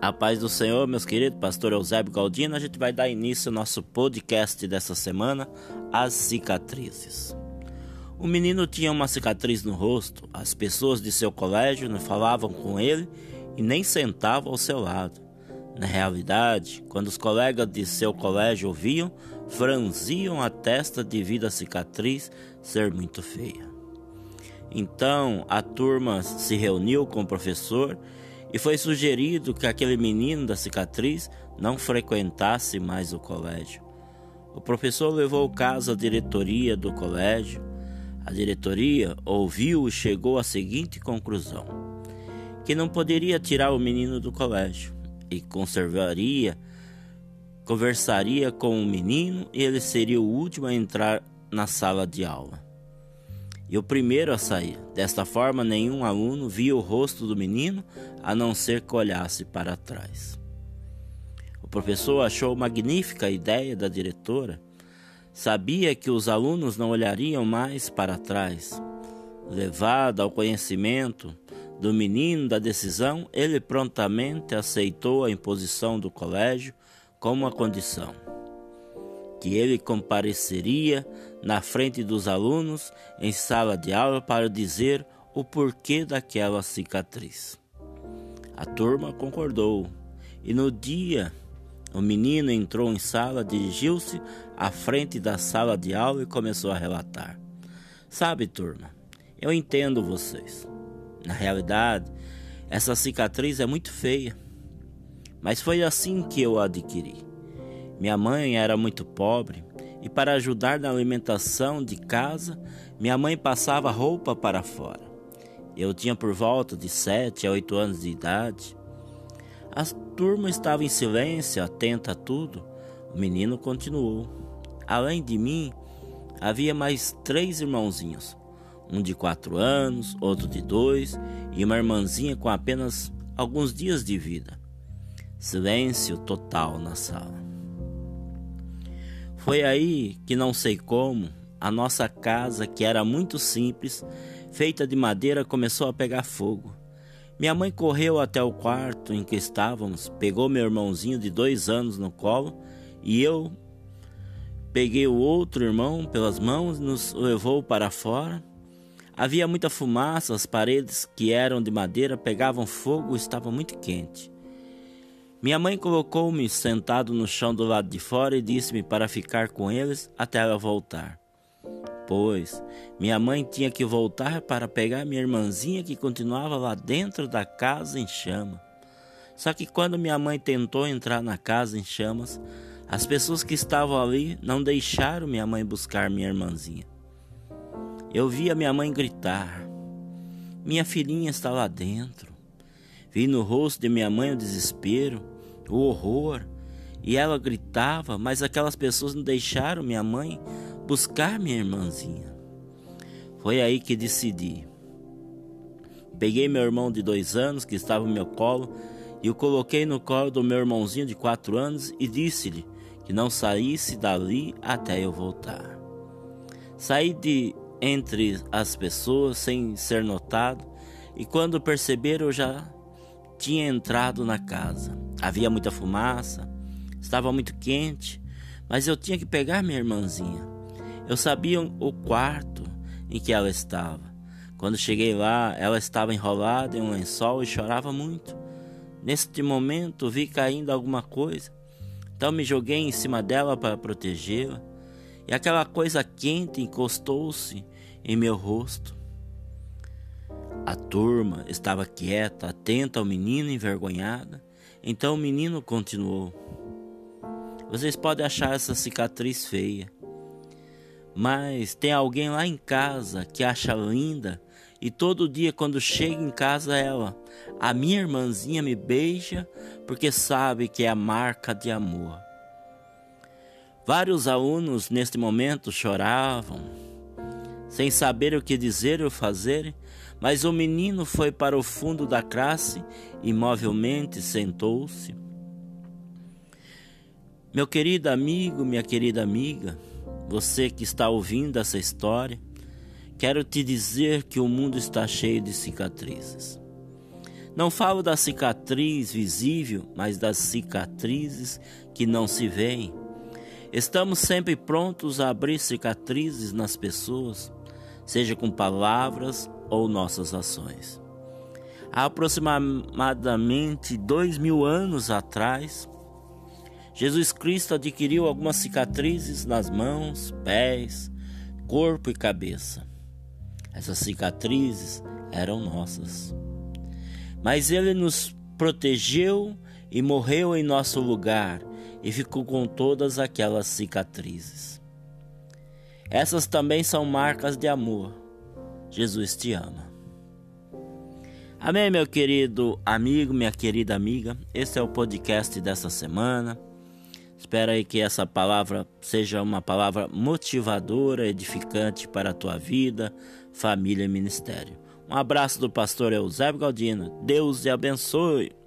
A paz do Senhor, meus queridos, pastor Eusébio Galdino, a gente vai dar início ao nosso podcast dessa semana, As Cicatrizes. O menino tinha uma cicatriz no rosto, as pessoas de seu colégio não falavam com ele e nem sentavam ao seu lado. Na realidade, quando os colegas de seu colégio ouviam, franziam a testa devido à cicatriz ser muito feia. Então a turma se reuniu com o professor e foi sugerido que aquele menino da cicatriz não frequentasse mais o colégio. O professor levou o caso à diretoria do colégio. A diretoria ouviu e chegou à seguinte conclusão: que não poderia tirar o menino do colégio e conservaria, conversaria com o menino e ele seria o último a entrar na sala de aula e o primeiro a sair. Desta forma, nenhum aluno via o rosto do menino a não ser que olhasse para trás. O professor achou magnífica a ideia da diretora. Sabia que os alunos não olhariam mais para trás. Levado ao conhecimento do menino da decisão, ele prontamente aceitou a imposição do colégio como uma condição que ele compareceria na frente dos alunos em sala de aula para dizer o porquê daquela cicatriz. A turma concordou e no dia o menino entrou em sala, dirigiu-se à frente da sala de aula e começou a relatar. Sabe, turma, eu entendo vocês. Na realidade, essa cicatriz é muito feia, mas foi assim que eu a adquiri. Minha mãe era muito pobre e, para ajudar na alimentação de casa, minha mãe passava roupa para fora. Eu tinha por volta de sete a oito anos de idade. A turma estava em silêncio, atenta a tudo. O menino continuou. Além de mim, havia mais três irmãozinhos: um de quatro anos, outro de dois e uma irmãzinha com apenas alguns dias de vida. Silêncio total na sala. Foi aí que não sei como, a nossa casa, que era muito simples, feita de madeira, começou a pegar fogo. Minha mãe correu até o quarto em que estávamos, pegou meu irmãozinho de dois anos no colo e eu peguei o outro irmão pelas mãos e nos levou para fora. Havia muita fumaça, as paredes que eram de madeira pegavam fogo estava muito quente. Minha mãe colocou-me sentado no chão do lado de fora e disse-me para ficar com eles até ela voltar. Pois minha mãe tinha que voltar para pegar minha irmãzinha que continuava lá dentro da casa em chama. Só que quando minha mãe tentou entrar na casa em chamas, as pessoas que estavam ali não deixaram minha mãe buscar minha irmãzinha. Eu vi a minha mãe gritar: Minha filhinha está lá dentro. Vi no rosto de minha mãe o desespero, o horror, e ela gritava, mas aquelas pessoas não deixaram minha mãe buscar minha irmãzinha. Foi aí que decidi. Peguei meu irmão de dois anos que estava no meu colo e o coloquei no colo do meu irmãozinho de quatro anos e disse-lhe que não saísse dali até eu voltar. Saí de entre as pessoas sem ser notado e quando perceberam eu já tinha entrado na casa. Havia muita fumaça, estava muito quente, mas eu tinha que pegar minha irmãzinha. Eu sabia o quarto em que ela estava. Quando cheguei lá, ela estava enrolada em um lençol e chorava muito. Neste momento, vi caindo alguma coisa, então me joguei em cima dela para protegê-la, e aquela coisa quente encostou-se em meu rosto. A turma estava quieta, atenta ao menino envergonhada. Então o menino continuou: Vocês podem achar essa cicatriz feia, mas tem alguém lá em casa que acha linda e todo dia quando chega em casa ela, a minha irmãzinha me beija porque sabe que é a marca de amor. Vários alunos neste momento choravam, sem saber o que dizer ou fazer, mas o menino foi para o fundo da classe, imovelmente sentou-se. Meu querido amigo, minha querida amiga, você que está ouvindo essa história, quero te dizer que o mundo está cheio de cicatrizes. Não falo da cicatriz visível, mas das cicatrizes que não se veem. Estamos sempre prontos a abrir cicatrizes nas pessoas, seja com palavras ou nossas ações. Há aproximadamente dois mil anos atrás, Jesus Cristo adquiriu algumas cicatrizes nas mãos, pés, corpo e cabeça. Essas cicatrizes eram nossas. Mas ele nos protegeu e morreu em nosso lugar e ficou com todas aquelas cicatrizes. Essas também são marcas de amor. Jesus te ama. Amém, meu querido amigo, minha querida amiga. Esse é o podcast dessa semana. Espero aí que essa palavra seja uma palavra motivadora, edificante para a tua vida, família e ministério. Um abraço do pastor Eusébio Galdino. Deus te abençoe.